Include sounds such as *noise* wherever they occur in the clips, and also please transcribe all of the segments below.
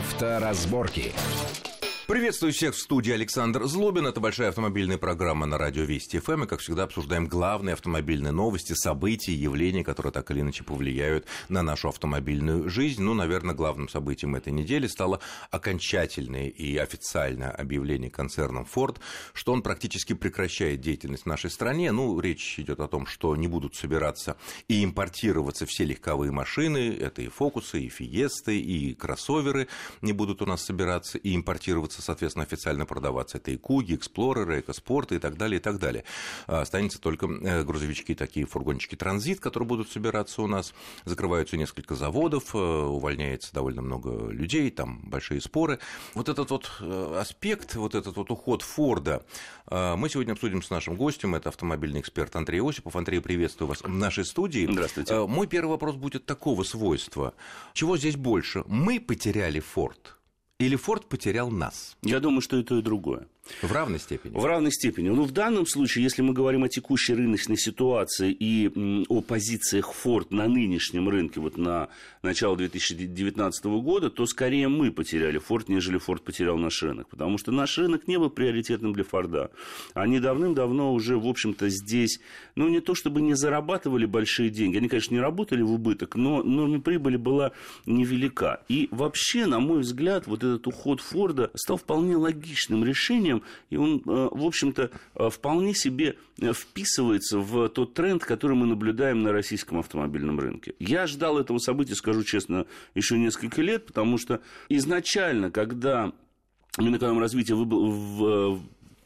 Авторазборки. Приветствую всех в студии Александр Злобин. Это большая автомобильная программа на радио Вести ФМ. И, как всегда, обсуждаем главные автомобильные новости, события, явления, которые так или иначе повлияют на нашу автомобильную жизнь. Ну, наверное, главным событием этой недели стало окончательное и официальное объявление концерном Ford, что он практически прекращает деятельность в нашей стране. Ну, речь идет о том, что не будут собираться и импортироваться все легковые машины. Это и фокусы, и фиесты, и кроссоверы не будут у нас собираться и импортироваться соответственно, официально продаваться. Это и Куги, Эксплореры, Экоспорты и так далее, и так далее. А, останется только э, грузовички, такие фургончики Транзит, которые будут собираться у нас. Закрываются несколько заводов, э, увольняется довольно много людей, там большие споры. Вот этот вот э, аспект, вот этот вот уход Форда мы сегодня обсудим с нашим гостем, это автомобильный эксперт Андрей Осипов. Андрей, приветствую вас в нашей студии. Здравствуйте. Мой первый вопрос будет такого свойства. Чего здесь больше? Мы потеряли Форд или Форд потерял нас? Я думаю, что и то, и другое. В равной степени? В равной степени. Ну, в данном случае, если мы говорим о текущей рыночной ситуации и о позициях Ford на нынешнем рынке, вот на начало 2019 года, то скорее мы потеряли Ford, нежели Ford потерял наш рынок. Потому что наш рынок не был приоритетным для Форда. Они давным-давно уже, в общем-то, здесь, ну, не то чтобы не зарабатывали большие деньги. Они, конечно, не работали в убыток, но, но прибыль была невелика. И вообще, на мой взгляд, вот этот уход Форда стал вполне логичным решением, и он, э, в общем-то, э, вполне себе э, вписывается в тот тренд, который мы наблюдаем на российском автомобильном рынке. Я ждал этого события, скажу честно, еще несколько лет, потому что изначально, когда Минэкономразвитие выбыл,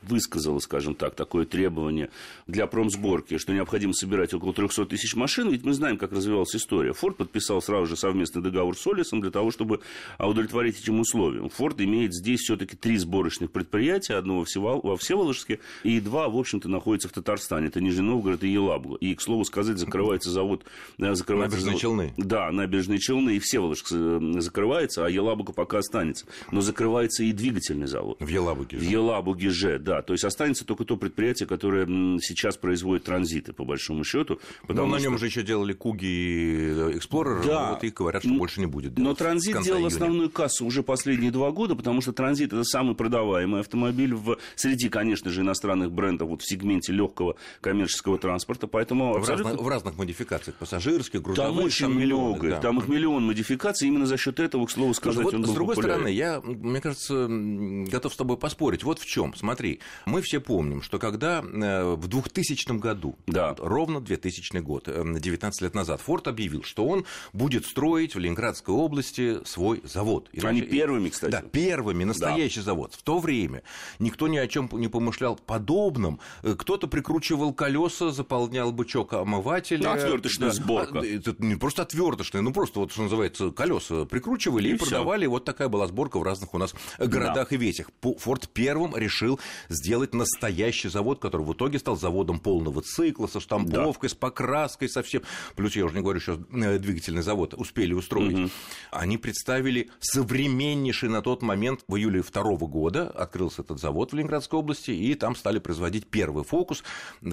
высказала, скажем так, такое требование для промсборки, что необходимо собирать около 300 тысяч машин, ведь мы знаем, как развивалась история. Форд подписал сразу же совместный договор с Олисом для того, чтобы удовлетворить этим условиям. Форд имеет здесь все-таки три сборочных предприятия, одно во Всеволожске и два, в общем-то, находятся в Татарстане. Это Нижний Новгород и Елабуга. И, к слову сказать, закрывается завод... Э, закрывается набережные завод, Челны. Да, набережные Челны и Всеволожск э, закрывается, а Елабуга пока останется. Но закрывается и двигательный завод. В Елабуге же. В Елабуге же, да да. То есть останется только то предприятие, которое сейчас производит транзиты, по большому счету. Но на нем же еще делали Куги и Explorer, да. вот, и говорят, что больше не будет делать. Но транзит делал июня. основную кассу уже последние два года, потому что транзит это самый продаваемый автомобиль в, среди, конечно же, иностранных брендов вот в сегменте легкого коммерческого транспорта. Поэтому в, абсолютно... разных, в разных модификациях, пассажирских, грузовых. Там очень там много, да. там их миллион модификаций, именно за счет этого, к слову сказать, вот, он С другой популярен. стороны, я, мне кажется, готов с тобой поспорить. Вот в чем. Смотри, мы все помним, что когда э, в 2000 году, да. ровно 2000 год, 19 э, лет назад, Форд объявил, что он будет строить в Ленинградской области свой завод. Иначе... Они первыми, кстати. Да, первыми, настоящий да. завод. В то время никто ни о чем не помышлял подобном. Э, кто-то прикручивал колеса, заполнял бычок омывателя. Отверточная да. сборка. А, это не просто отверточная, ну просто вот, что называется, колеса прикручивали и, и продавали. Вот такая была сборка в разных у нас городах да. и весях. Форд первым решил сделать настоящий завод, который в итоге стал заводом полного цикла, со штамповкой, да. с покраской, со всем. Плюс, я уже не говорю, что э, двигательный завод успели устроить. Угу. Они представили современнейший на тот момент, в июле второго года открылся этот завод в Ленинградской области, и там стали производить первый фокус.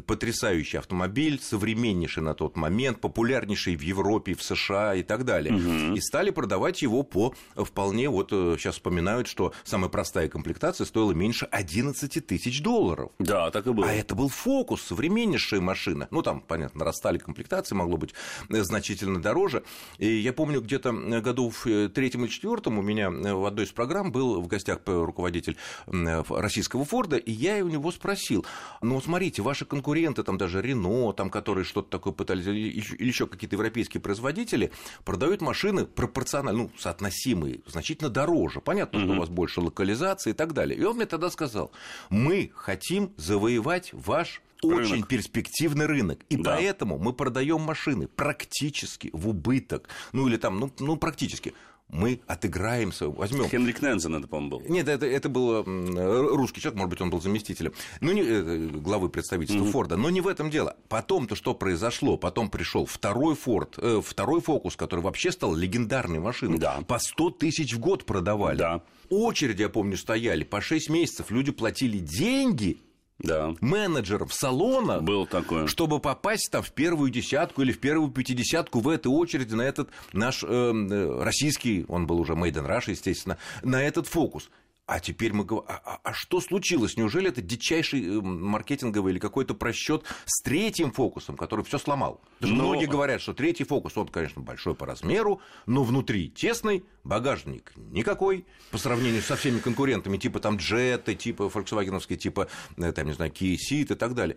Потрясающий автомобиль, современнейший на тот момент, популярнейший в Европе, в США и так далее. Угу. И стали продавать его по вполне, вот сейчас э, вспоминают, что самая простая комплектация стоила меньше 11 тысяч долларов. Да, так и было. А это был фокус, современнейшая машина. Ну, там, понятно, растали комплектации, могло быть э, значительно дороже. И я помню, где-то э, году в э, третьем или четвертом у меня в одной из программ был в гостях руководитель российского Форда, и я у него спросил, ну, смотрите, ваши конкуренты, там даже Рено, там, которые что-то такое пытались, или еще какие-то европейские производители, продают машины пропорционально, ну, соотносимые, значительно дороже. Понятно, угу. что у вас больше локализации и так далее. И он мне тогда сказал, мы хотим завоевать ваш очень рынок. перспективный рынок. И да. поэтому мы продаем машины практически в убыток. Ну или там, ну, ну практически мы отыграемся, возьмем. Хенрик Нензен это, по-моему, был. Нет, это, это был русский человек, может быть, он был заместителем, ну, не, э, главы представительства mm-hmm. Форда, но не в этом дело. Потом-то что произошло? Потом пришел второй Форд, э, второй Фокус, который вообще стал легендарной машиной. Да. По 100 тысяч в год продавали. Да. Очереди, я помню, стояли по 6 месяцев, люди платили деньги да. менеджеров салона, Было такое. чтобы попасть там в первую десятку или в первую пятидесятку в этой очереди на этот наш э, э российский, он был уже Made in Russia, естественно, на этот фокус. А теперь мы говорим, а, а, а что случилось? Неужели это дичайший э, маркетинговый или какой-то просчет с третьим фокусом, который все сломал? Даже но... Многие говорят, что третий фокус, он, конечно, большой по размеру, но внутри тесный, багажник никакой по сравнению со всеми конкурентами, типа там джеты, типа фольксвагеновские, типа, э, там, не знаю, Kia Ceed и так далее.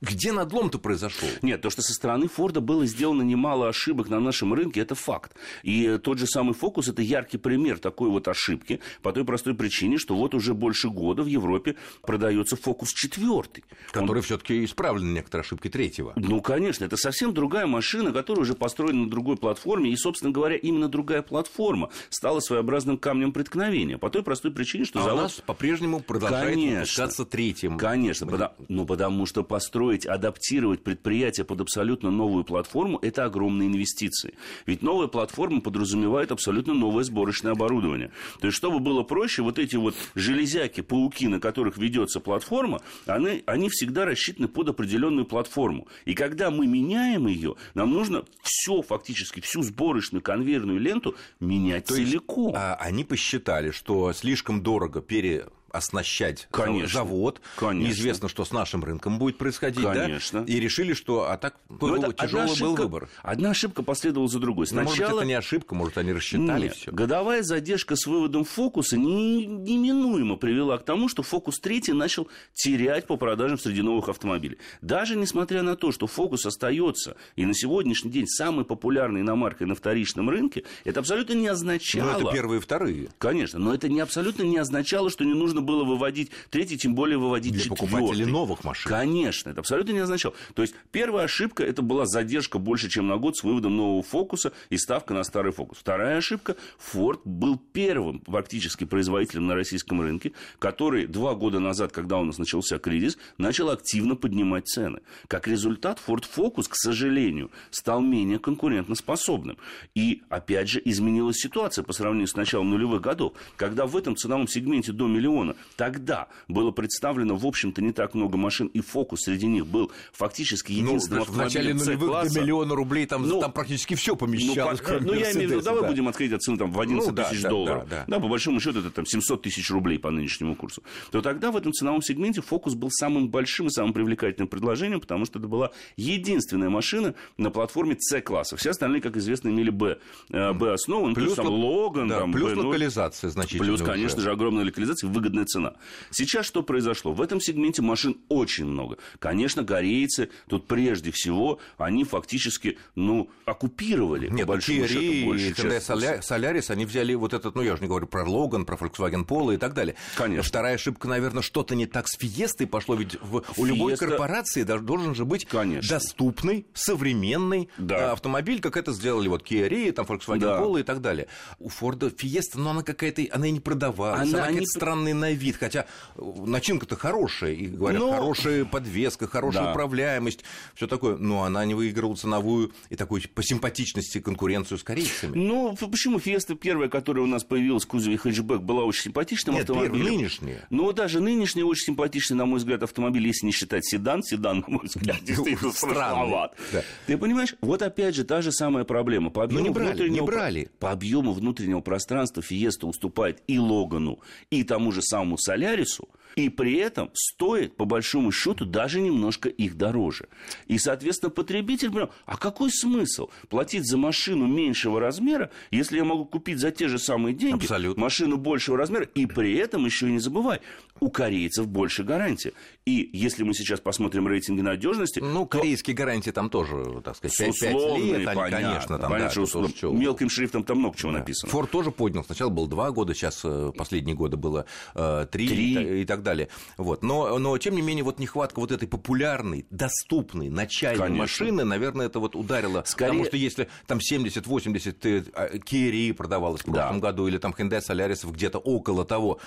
Где надлом-то произошел? Нет, то, что со стороны Форда было сделано немало ошибок на нашем рынке, это факт. И тот же самый фокус – это яркий пример такой вот ошибки по той простой причине, причине, что вот уже больше года в Европе продается фокус четвертый. Который Он... все-таки исправлен некоторые ошибки третьего. Ну, конечно, это совсем другая машина, которая уже построена на другой платформе. И, собственно говоря, именно другая платформа стала своеобразным камнем преткновения. По той простой причине, что а завод... у нас по-прежнему продолжает конечно, третьим. Конечно, потому, ну, потому что построить, адаптировать предприятие под абсолютно новую платформу – это огромные инвестиции. Ведь новая платформа подразумевает абсолютно новое сборочное оборудование. То есть, чтобы было проще, вот эти эти вот железяки, пауки, на которых ведется платформа, они, они всегда рассчитаны под определенную платформу. И когда мы меняем ее, нам нужно все фактически, всю сборочную конвейерную ленту менять То целиком. Есть, а, они посчитали, что слишком дорого пере оснащать Конечно. завод. Конечно. Неизвестно, что с нашим рынком будет происходить. Конечно. Да? И решили, что а так был, тяжелый ошибка, был выбор. Одна ошибка последовала за другой. Сначала... Ну, может, это не ошибка, может, они рассчитали все. Годовая задержка с выводом фокуса не, неминуемо привела к тому, что фокус третий начал терять по продажам среди новых автомобилей. Даже несмотря на то, что фокус остается и на сегодняшний день самой популярной иномаркой на вторичном рынке, это абсолютно не означало... Но это первые и вторые. Конечно, но это не абсолютно не означало, что не нужно было выводить третий, тем более выводить Для четвертый. покупателей новых машин. Конечно, это абсолютно не означало. То есть, первая ошибка, это была задержка больше, чем на год с выводом нового фокуса и ставка на старый фокус. Вторая ошибка, Ford был первым практически производителем на российском рынке, который два года назад, когда у нас начался кризис, начал активно поднимать цены. Как результат, Ford Focus, к сожалению, стал менее конкурентоспособным. И, опять же, изменилась ситуация по сравнению с началом нулевых годов, когда в этом ценовом сегменте до миллиона Тогда было представлено, в общем-то, не так много машин, и фокус среди них был фактически ну, единственным ну, автомобилем В начале нулевых до миллиона рублей там, ну, там практически все помещалось. Ну, ну я имею в виду, давай да. будем отходить от цены там, в 11 ну, тысяч да, долларов. Да, да, да. по большому счету это там 700 тысяч рублей по нынешнему курсу. То тогда в этом ценовом сегменте фокус был самым большим и самым привлекательным предложением, потому что это была единственная машина на платформе C-класса. Все остальные, как известно, имели B, э, B-основу, плюс, плюс там Логан, да, там, плюс B0. локализация значительно. Плюс, конечно уже. же, огромная локализация, выгодная цена. Сейчас что произошло? В этом сегменте машин очень много. Конечно, корейцы тут прежде всего, они фактически, ну, оккупировали. Нет, ну, Kia и Hyundai Solaris, они взяли вот этот, ну, я уже не говорю про Logan, про Volkswagen Polo и так далее. Конечно. Вторая ошибка, наверное, что-то не так с Фиестой пошло, ведь в, у любой корпорации должен же быть Конечно. доступный, современный да. Э, автомобиль, как это сделали вот Kia там Volkswagen да. Polo и так далее. У Форда Фиеста, но она какая-то, она и не продавалась, она, она какая-то не... странная на вид, хотя начинка-то хорошая, и говорят, ну, хорошая подвеска, хорошая да. управляемость, все такое, но она не выиграла ценовую и такую по симпатичности конкуренцию с корейцами. Ну, почему Фиеста первая, которая у нас появилась в кузове хэтчбэк, была очень симпатичным Нет, автомобилем? нынешняя. Но даже нынешняя очень симпатичный, на мой взгляд, автомобиль, если не считать седан, седан, *laughs* на мой взгляд, ну, действительно *laughs* страшноват. Да. Ты понимаешь, вот опять же та же самая проблема. По объему, не брали, внутреннего, не брали. по объему внутреннего пространства Фиеста уступает и Логану, и тому же самому Солярису, и при этом стоит, по большому счету, даже немножко их дороже. И, соответственно, потребитель понимает, а какой смысл платить за машину меньшего размера, если я могу купить за те же самые деньги Абсолютно. машину большего размера, и при этом еще и не забывай, у корейцев больше гарантия. И если мы сейчас посмотрим рейтинги надежности... Ну, корейские гарантии там тоже, так сказать, 5, 5 лет, они, понятно, конечно, там, понятно, да, что, что мелким шрифтом там много чего да. написано. Форд тоже поднял. Сначала было 2 года, сейчас э, последние годы было 3, э, 3. И, и так далее. Вот. Но, но, тем не менее, вот нехватка вот этой популярной, доступной, начальной конечно. машины, наверное, это вот ударило. Скорее... Потому что если там 70-80 э, Kia продавалось в прошлом да. году, или там Hyundai Solaris где-то около того,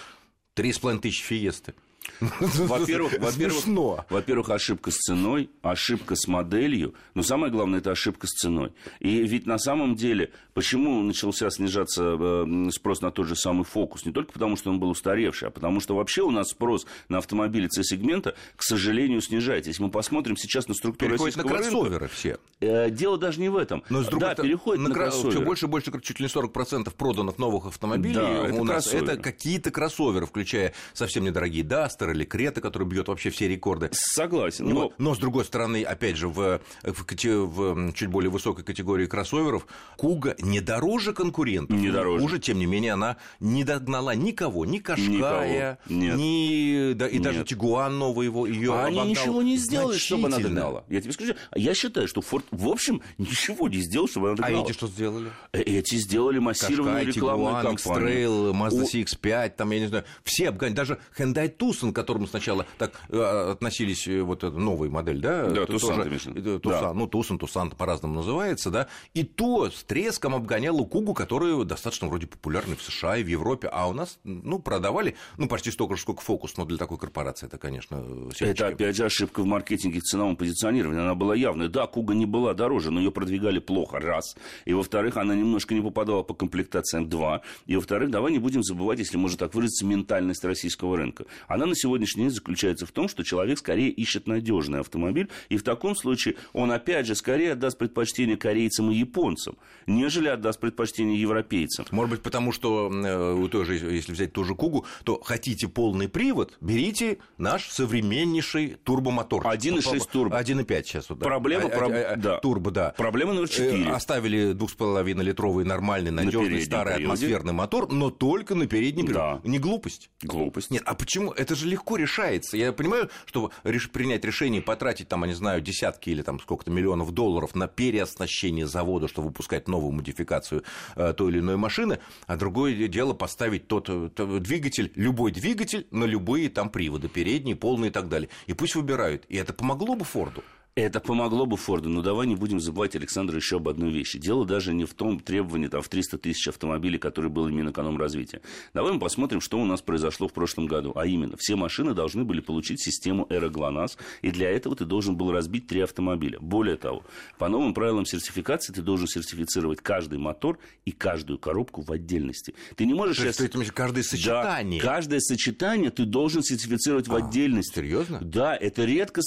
Три с половиной тысячи фиесты. Во-первых, во-первых, во-первых, ошибка с ценой, ошибка с моделью, но самое главное, это ошибка с ценой. И ведь на самом деле, почему начался снижаться э, спрос на тот же самый фокус? Не только потому, что он был устаревший, а потому что вообще у нас спрос на автомобили C-сегмента, к сожалению, снижается. Если мы посмотрим сейчас на структуру Переходит российского на кроссоверы рынка, все. Э, дело даже не в этом. Но с другой да, переходит на, на кроссоверы. Все больше и больше, чуть ли не 40% проданных новых автомобилей Да, это у нас кроссоверы. это какие-то кроссоверы, включая совсем недорогие Дастер или Крета, который бьет вообще все рекорды. Согласен. Но, Но но, с другой стороны, опять же, в, в, в чуть более высокой категории кроссоверов Куга не дороже конкурентов. Не дороже. Хуже, тем не менее, она не догнала никого, ни Кашкая, Никого. Ни, да, и даже Нет. Тигуан новый его, ее А они ничего не сделали, чтобы она догнала. Я тебе скажу, я считаю, что Форд, в общем, ничего не сделал, чтобы она А догнала. эти что сделали? Э, Эти сделали массированную Кашкай, рекламную Тигуан, кампанию. X-Trail, Mazda О, CX-5, там, я не знаю, все обгоняли. Даже Hyundai Tucson, к которому сначала так э, относились, э, вот эта новая модель, да? Да, Tucson, тоже, э, Tucson, Да. ну, Tucson, Tucson по-разному называется, да? И то с треском обгоняла Кугу, которая достаточно вроде популярна в США и в Европе, а у нас, ну, продавали, ну, почти столько же, сколько Фокус, но для такой корпорации это, конечно, Это семечки. опять же ошибка в маркетинге, в ценовом позиционировании. Она была явная. Да, Куга не была дороже, но ее продвигали плохо, раз. И во-вторых, она немножко не попадала по комплектациям, два. И во-вторых, давай не будем забывать, если можно так выразиться, ментальность российского рынка. Она на сегодняшний день заключается в том, что человек скорее ищет надежный автомобиль, и в таком случае он опять же скорее отдаст предпочтение корейцам и японцам, нежели отдаст предпочтение европейцам. Может быть, потому что э, тоже, если взять ту же Кугу, то хотите полный привод, берите наш современнейший турбомотор. 1.6 турбо. 1.5 сейчас. Вот, да. Проблема, А- а- проб- а- да. Турбо, да. Проблема номер четыре. Э, Оставили 2,5-литровый нормальный, надежный, переднем старый приводе. атмосферный мотор, но только на переднем Да. приводе. Не глупость. Глупость. Нет, а почему? Это же легко решается. Я понимаю, что реш- принять решение, потратить там, я не знаю, десятки или там сколько-то миллионов долларов на переоснащение завода, чтобы выпускать новую модификацию э, той или иной машины, а другое дело поставить тот, э, т- двигатель, любой двигатель на любые там приводы, передние, полные и так далее. И пусть выбирают. И это помогло бы Форду. Это помогло бы Форду, но давай не будем забывать, Александр, еще об одной вещи. Дело даже не в том требовании там, в 300 тысяч автомобилей, который был Минэкономразвития. Давай мы посмотрим, что у нас произошло в прошлом году. А именно, все машины должны были получить систему Эра ГЛОНАСС, и для этого ты должен был разбить три автомобиля. Более того, по новым правилам сертификации ты должен сертифицировать каждый мотор и каждую коробку в отдельности. Ты не можешь То есть, сейчас... это значит, каждое сочетание. Да, каждое сочетание ты должен сертифицировать в отдельности. серьезно? Да, это редко.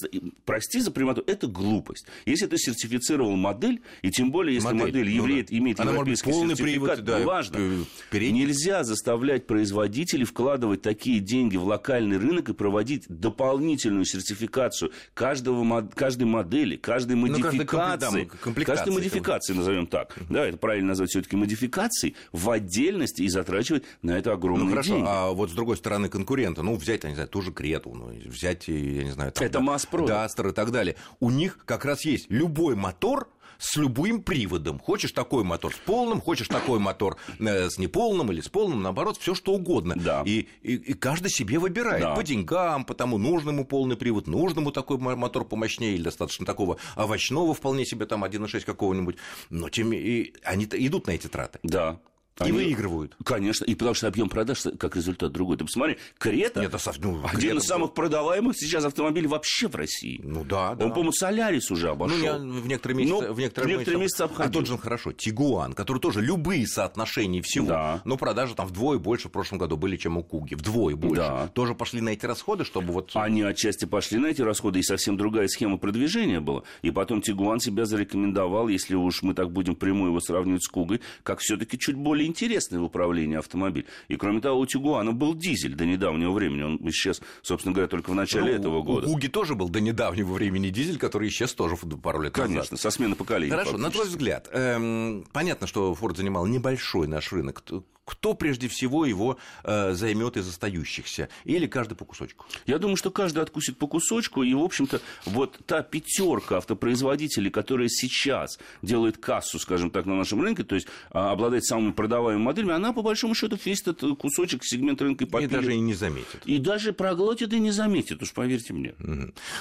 Прости за прямоту, это глупость. Если ты сертифицировал модель, и тем более, если Модель, модель, ну евреет- да. имеет Она европейский полный сертификат, привод, да, неважно, э, передний. нельзя заставлять производителей вкладывать такие деньги в локальный рынок и проводить дополнительную сертификацию каждого, каждой модели, каждой Ну, каждой модификации, да, комплектации. каждой модификации, назовем так. Да, это правильно назвать все-таки модификацией в отдельности и затрачивать на это огромные Ну хорошо, деньги. а вот с другой стороны конкурента, ну взять, я не знаю, ту же Крету, ну, взять, я не знаю, там, Это да, масс-продукт. Дастер и так далее. У них как раз есть любой мотор с любым приводом. Хочешь такой мотор с полным, хочешь такой мотор э, с неполным или с полным, наоборот, все что угодно. Да. И, и, и каждый себе выбирает Да. по деньгам, потому нужному полный привод, нужному такой мо- мотор помощнее или достаточно такого овощного вполне себе там 1.6 какого-нибудь. Но тем и они идут на эти траты. Да. И Они- выигрывают. Конечно, и потому что объем продаж как результат другой. Ты посмотри, Крета Нет, это ну, один Крета из самых продаваемых сейчас автомобилей вообще в России. Ну да, да. Он, по-моему, Солярис уже обошел. Ну, я в некоторые месяцы, Ну, в некоторые, в некоторые месяцы А обходил. тот же хорошо, Тигуан, который тоже любые соотношения всего, Да. но продажи там вдвое больше в прошлом году были, чем у Куги, вдвое больше. Да. Тоже пошли на эти расходы, чтобы вот... Они отчасти пошли на эти расходы, и совсем другая схема продвижения была. И потом Тигуан себя зарекомендовал, если уж мы так будем прямую его сравнивать с Кугой, как все-таки чуть более интересный в управлении автомобиль. И кроме того, у Тигуана был дизель до недавнего времени. Он исчез, собственно говоря, только в начале Ну, этого года. У Куги тоже был до недавнего времени дизель, который исчез тоже пару лет назад. Конечно, со смены поколения. Хорошо, на твой взгляд, эм, понятно, что Форд занимал небольшой наш рынок. Кто- прежде всего его э, займет из остающихся? Или каждый по кусочку? Я думаю, что каждый откусит по кусочку, и, в общем-то, вот та пятерка автопроизводителей, которая сейчас делает кассу, скажем так, на нашем рынке, то есть а, обладает самыми продаваемыми моделями, она, по большому счету, весь этот кусочек, сегмент рынка и И попилит. даже и не заметит. И даже проглотит и не заметит, уж поверьте мне.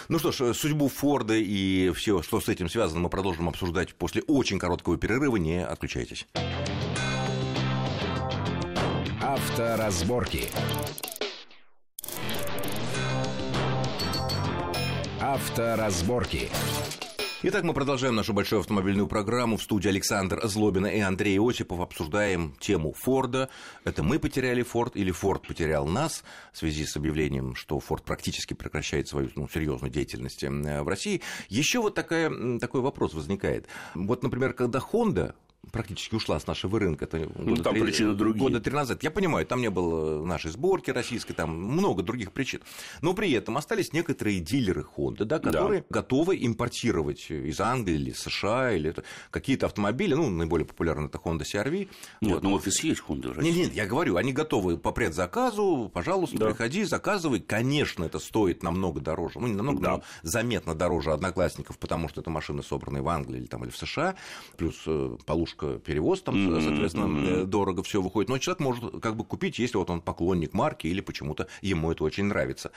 Ну что ж, судьбу Форда и все, что с этим связано, мы продолжим обсуждать после очень короткого перерыва. Не отключайтесь. Авторазборки. Авторазборки. Итак, мы продолжаем нашу большую автомобильную программу. В студии Александр Злобина и Андрей Осипов обсуждаем тему Форда. Это мы потеряли Форд или Форд потерял нас в связи с объявлением, что Форд практически прекращает свою ну, серьезную деятельность в России. Еще вот такая, такой вопрос возникает. Вот, например, когда Honda практически ушла с нашего рынка. Это ну, там 3, причины другие. Года три назад. Я понимаю, там не было нашей сборки российской, там много других причин. Но при этом остались некоторые дилеры Honda, да, которые да. готовы импортировать из Англии или США или какие-то автомобили, ну, наиболее популярны это Honda CR-V. Нет, вот. ну офис есть Honda в России. Нет, нет, я говорю, они готовы по предзаказу, пожалуйста, да. приходи, заказывай. Конечно, это стоит намного дороже, ну, не намного, да. но заметно дороже одноклассников, потому что это машины, собранные в Англии или, там, или в США, плюс э, немножко перевоз, там, mm-hmm. соответственно, mm-hmm. дорого все выходит. Но человек может как бы купить, если вот он поклонник марки или почему-то ему это очень нравится.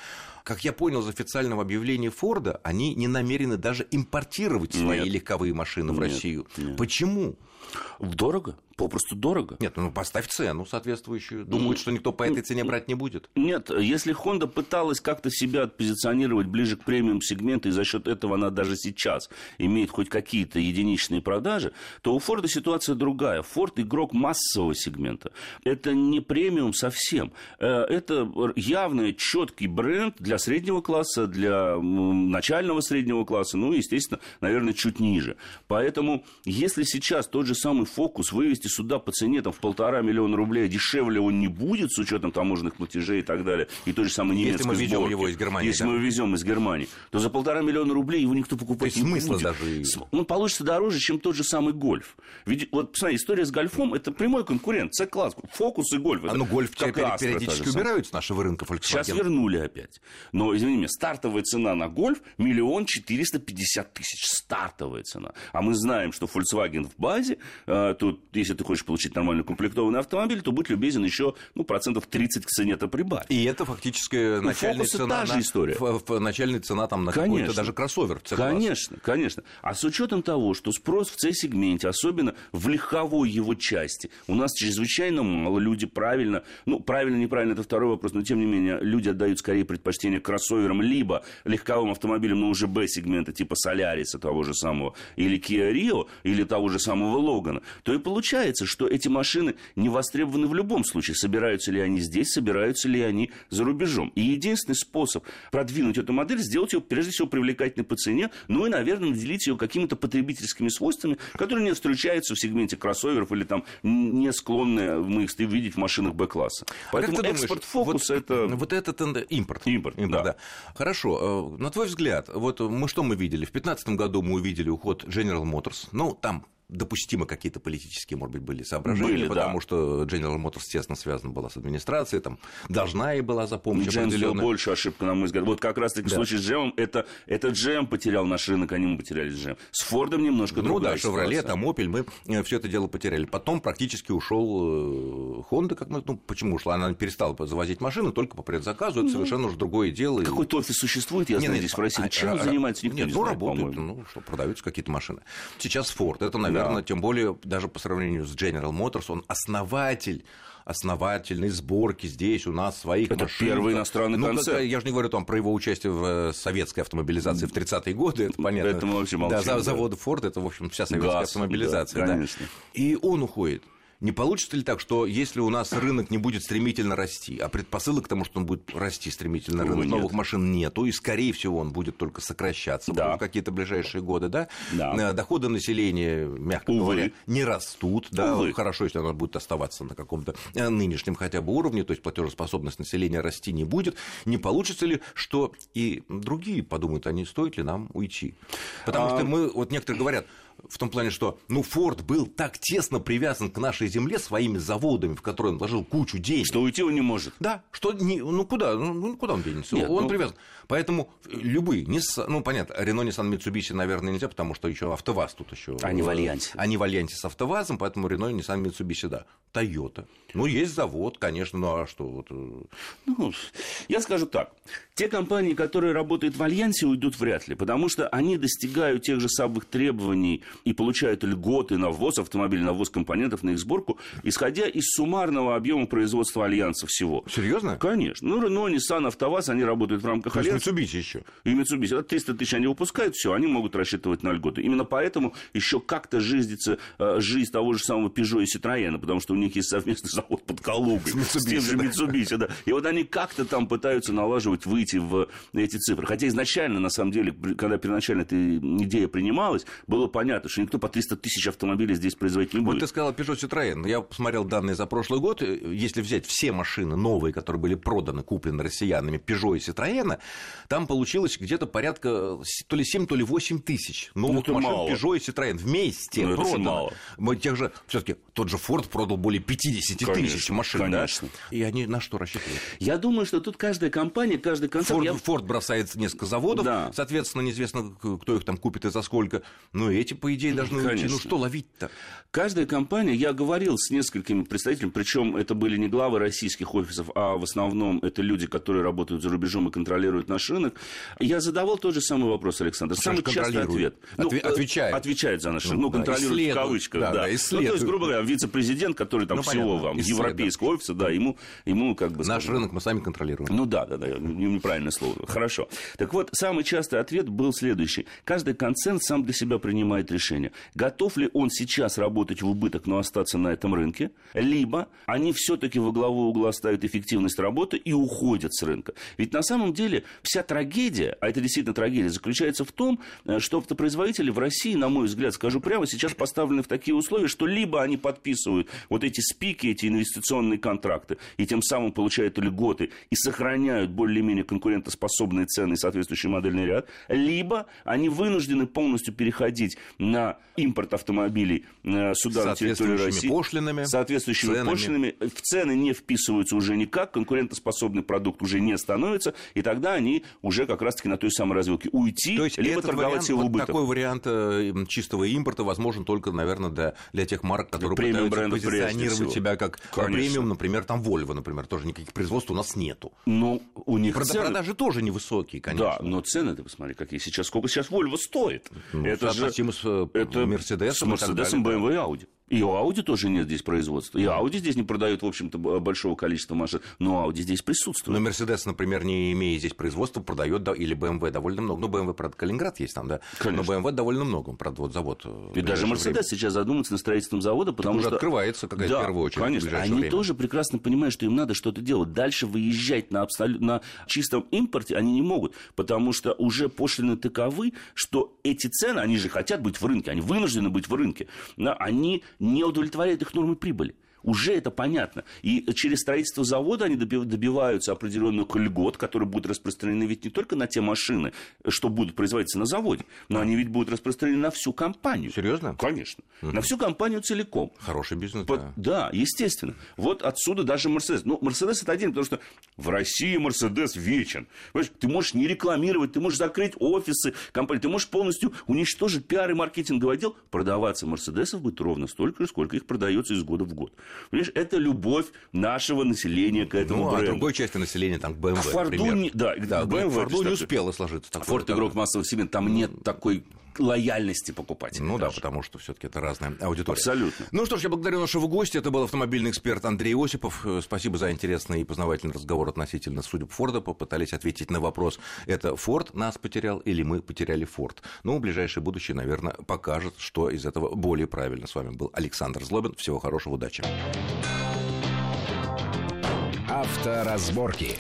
Как я понял из официального объявления Форда, они не намерены даже импортировать свои нет. легковые машины нет. в Россию. Нет. Почему? Дорого попросту дорого. Нет, ну поставь цену соответствующую. Думают, что никто по этой цене брать не будет. Нет, если Honda пыталась как-то себя позиционировать ближе к премиум сегменту, и за счет этого она даже сейчас имеет хоть какие-то единичные продажи, то у Форда ситуация другая. Форд игрок массового сегмента. Это не премиум совсем. Э, это явно четкий бренд для среднего класса, для начального среднего класса, ну, естественно, наверное, чуть ниже. Поэтому, если сейчас тот же самый фокус вывести сюда по цене там, в полтора миллиона рублей, дешевле он не будет с учетом таможенных платежей и так далее, и той же самой немецкой Если мы везем его из Германии. Если да? мы везем из Германии, то за полтора миллиона рублей его никто покупать не смысла будет. даже... Он получится дороже, чем тот же самый гольф. Ведь вот, посмотри, история с гольфом – это прямой конкурент, С-класс, фокус и гольф. А ну гольф как периодически убирают с нашего рынка Volkswagen. Сейчас вернули опять. Но, извини меня, стартовая цена на гольф – миллион четыреста пятьдесят тысяч. Стартовая цена. А мы знаем, что Volkswagen в базе, тут, если ты хочешь получить нормально укомплектованный автомобиль, то будь любезен еще ну, процентов 30 к цене-то прибавь. И это фактически ну, начальная цена. та же история. В, начальная цена там на какой-то даже кроссовер. Конечно, конечно. А с учетом того, что спрос в C-сегменте, особенно в легковой его части, у нас чрезвычайно мало, люди правильно, ну, правильно, неправильно, это второй вопрос, но тем не менее, люди отдают скорее предпочтение кроссоверам, либо легковым автомобилям, но уже B-сегмента, типа Соляриса того же самого, или Kia Rio, или того же самого Логана, то и получается, что эти машины не востребованы в любом случае. Собираются ли они здесь, собираются ли они за рубежом. И единственный способ продвинуть эту модель, сделать ее, прежде всего, привлекательной по цене, ну и, наверное, наделить ее какими-то потребительскими свойствами, которые не встречаются в сегменте кроссоверов или там не склонны мы их видеть в машинах Б-класса. А Поэтому а экспорт-фокус *clears throat* вот, это... Вот этот импорт. Импорт, импорт да. да. Хорошо. Э, на твой взгляд, вот мы что мы видели? В 2015 году мы увидели уход General Motors. Ну, там допустимы какие-то политические, может быть, были соображения, были, потому да. что General Motors тесно связана была с администрацией, там должна и была за помощь GM сделал больше ошибка, на мой взгляд. Вот как раз-таки да. в случае с GM, это, это GM потерял наш рынок, они мы потеряли GM. С Фордом немножко ну, другая да, Chevrolet, там Opel, мы э, все это дело потеряли. Потом практически ушел э, Honda, как мы, ну, почему ушла? Она перестала завозить машины только по предзаказу, это ну, совершенно уже другое дело. Какой-то офис существует, я нет, знаю, нет, здесь спросили, а, чем а, занимается, никто нет, не ну, знает, работают, ну, что, продаются какие-то машины. Сейчас Ford, это, наверное, наверное, тем более даже по сравнению с General Motors, он основатель основательной сборки здесь у нас своих Это машин. первый иностранный ну, концерт. Как, я же не говорю там про его участие в э, советской автомобилизации в 30-е годы, это понятно. Это мы вообще молчим. Да, заводы Ford, это, в общем, вся советская Газ, автомобилизация. Да, конечно. Да. И он уходит. Не получится ли так, что если у нас рынок не будет стремительно расти, а предпосылок к тому, что он будет расти стремительно, рынок Увы, новых нет. машин нету, и, скорее всего, он будет только сокращаться да. в какие-то ближайшие годы, да? да. Э, доходы населения, мягко Увы. говоря, не растут, да, Увы. хорошо, если оно будет оставаться на каком-то э, нынешнем хотя бы уровне, то есть платежеспособность населения расти не будет, не получится ли, что и другие подумают, а не стоит ли нам уйти? Потому а... что мы, вот некоторые говорят, в том плане, что ну, Форд был так тесно привязан к нашей земле своими заводами, в которые он вложил кучу денег. Что уйти он не может. Да, что не, ну куда, ну, ну куда он денется? Нет, он ну... привязан. Поэтому любые, не, ну понятно, Рено, Nissan, Mitsubishi, наверное, нельзя, потому что еще АвтоВАЗ тут еще. Они в альянсе. Они в альянсе с АвтоВАЗом, поэтому Рено, Nissan, Mitsubishi, да. Тойота. Ну, есть завод, конечно, ну а что? Вот... Э, ну, я скажу так. Те компании, которые работают в альянсе, уйдут вряд ли, потому что они достигают тех же самых требований и получают льготы на ввоз автомобилей, на ввоз компонентов, на их сборку, исходя из суммарного объема производства Альянса всего. Серьезно? Конечно. Ну, Рено, Nissan, АвтоВАЗ, они работают в рамках Альянса. Mitsubishi еще. И Mitsubishi. Это 300 тысяч они выпускают, все, они могут рассчитывать на льготы. Именно поэтому еще как-то жизнится э, жизнь того же самого Peugeot и Citroёn, потому что у них есть совместный завод под Калугой с, с тем же Mitsubishi. Да. И вот они как-то там пытаются налаживать, выйти в эти цифры. Хотя изначально, на самом деле, когда первоначально эта идея принималась, было понятно, что никто по 300 тысяч автомобилей здесь производить не будет. Вот ты сказал Peugeot Citroёn. Я посмотрел данные за прошлый год. Если взять все машины новые, которые были проданы, куплены россиянами, Peugeot и Citroёn, там получилось где-то порядка то ли 7, то ли 8 тысяч новых ну, машин мало. Peugeot и Citroёn вместе Ну, продано. Мы тех же, все-таки тот же Ford продал более 50 тысяч Конечно, машин. конечно. Да? И они на что рассчитывают? Я думаю, что тут каждая компания, каждый концерн... Форд, я- Форд бросает несколько заводов, Да. соответственно, неизвестно, кто их там купит и за сколько. Ну, и эти, по идее, должны уйти. Конечно. Ну, что ловить-то? Каждая компания, я говорил с несколькими представителями, причем это были не главы российских офисов, а в основном это люди, которые работают за рубежом и контролируют наш рынок. Я задавал тот же самый вопрос, Александр. Что Самый частый ответ. Отве- э, отвечает. Отвечает за наш рынок. Ну, Ну, да, контролирует в исследует. кавычках. Да, Да, да, Ну, то есть, грубо говоря, вице-президент, который там Ну, всего понятно, вам, европейского офиса, да, ему, ему как бы... Наш скажем, рынок мы сами контролируем. ну да, да, да, неправильное слово. Хорошо. Так вот, самый частый ответ был следующий. Каждый концерн сам для себя принимает решение. Готов ли он сейчас работать в убыток, но остаться на этом рынке, либо они все-таки во главу угла ставят эффективность работы и уходят с рынка. Ведь на самом деле вся трагедия, а это действительно трагедия, заключается в том, э, что автопроизводители в России, на мой взгляд, скажу прямо, сейчас поставлены в такие условия, что либо они подписывают вот эти спики, эти инвестиционные контракты, и тем самым получают льготы и сохраняют более-менее конкурентоспособные цены и соответствующий модельный ряд, либо они вынуждены полностью переходить на импорт автомобилей сюда, на территорию России. пошлинами, Соответствующими ценами. пошлинами. В цены не вписываются уже никак, конкурентоспособный продукт уже не становится, и тогда они уже как раз-таки на той самой развилке уйти, То есть либо этот торговать вариант, в вот убыток. такой вариант э, чистого импорта возможен только, наверное, для, для тех марок, которые премиум пытаются позиционировать себя как Конечно. премиум, например, там Volvo, например, тоже никаких производств у нас нету. Ну, у них Прода- цены- Продажи тоже невысокие, конечно. Да, но цены, ты посмотри, какие сейчас. Сколько сейчас Volvo стоит? Ну, это же с это Мерседесом с Мерседесом. BMW и Audi. И у Audi тоже нет здесь производства. И Audi здесь не продают, в общем-то, большого количества машин. Но Audi здесь присутствует. Но Мерседес, например, не имея здесь производства, продает, да, или BMW довольно много. Ну, BMW, правда, Калининград есть там, да. Конечно. Но BMW довольно много, он, правда, вот завод. э, И даже Мерседес время. сейчас задумается над строительством завода, потому уже что... открывается какая-то да, в первую очередь конечно. Они время. тоже прекрасно понимают, что им надо что-то делать. Дальше выезжать на, абсолют... на чистом импорте они не могут, потому что уже пошлины таковы, что эти цены, они же хотят быть в рынке, они вынуждены быть в рынке, они не удовлетворяют их нормы прибыли. Уже это понятно. И через строительство завода они доби- добиваются определенных льгот, которые будут распространены ведь не только на те машины, что будут производиться на заводе, но они ведь будут распространены на всю компанию. Серьезно? Конечно. На всю компанию целиком. Хороший бизнес, Под- да. да, естественно. Вот отсюда даже Мерседес. Ну, Мерседес это один, потому что в России Мерседес вечен. Понимаешь, ты можешь не рекламировать, ты можешь закрыть офисы компании, ты можешь полностью уничтожить пиар и маркетинговый отдел. Продаваться Мерседесов будет ровно столько же, сколько их продается из года в год. Понимаешь, это любовь нашего населения к этому Ну, а бренду. другой части населения, там, к BMW, К Форду например. не- да, да, BMW Форду не успело сложиться. Форд игрок массового сегмента, там нет такой лояльности покупателя. Ну да, даже. потому что все-таки это разная аудитория. Абсолютно. Ну что ж, я благодарю нашего гостя. Это был автомобильный эксперт Андрей Осипов. Э, Спасибо за интересный и познавательный разговор относительно судеб Форда. Попытались ответить на вопрос, это Форд нас потерял или мы потеряли Форд. Ну, ближайшее будущее, наверное, покажет, что из этого более правильно. С вами был Александр Злобин. Всего хорошего, удачи. Авторазборки.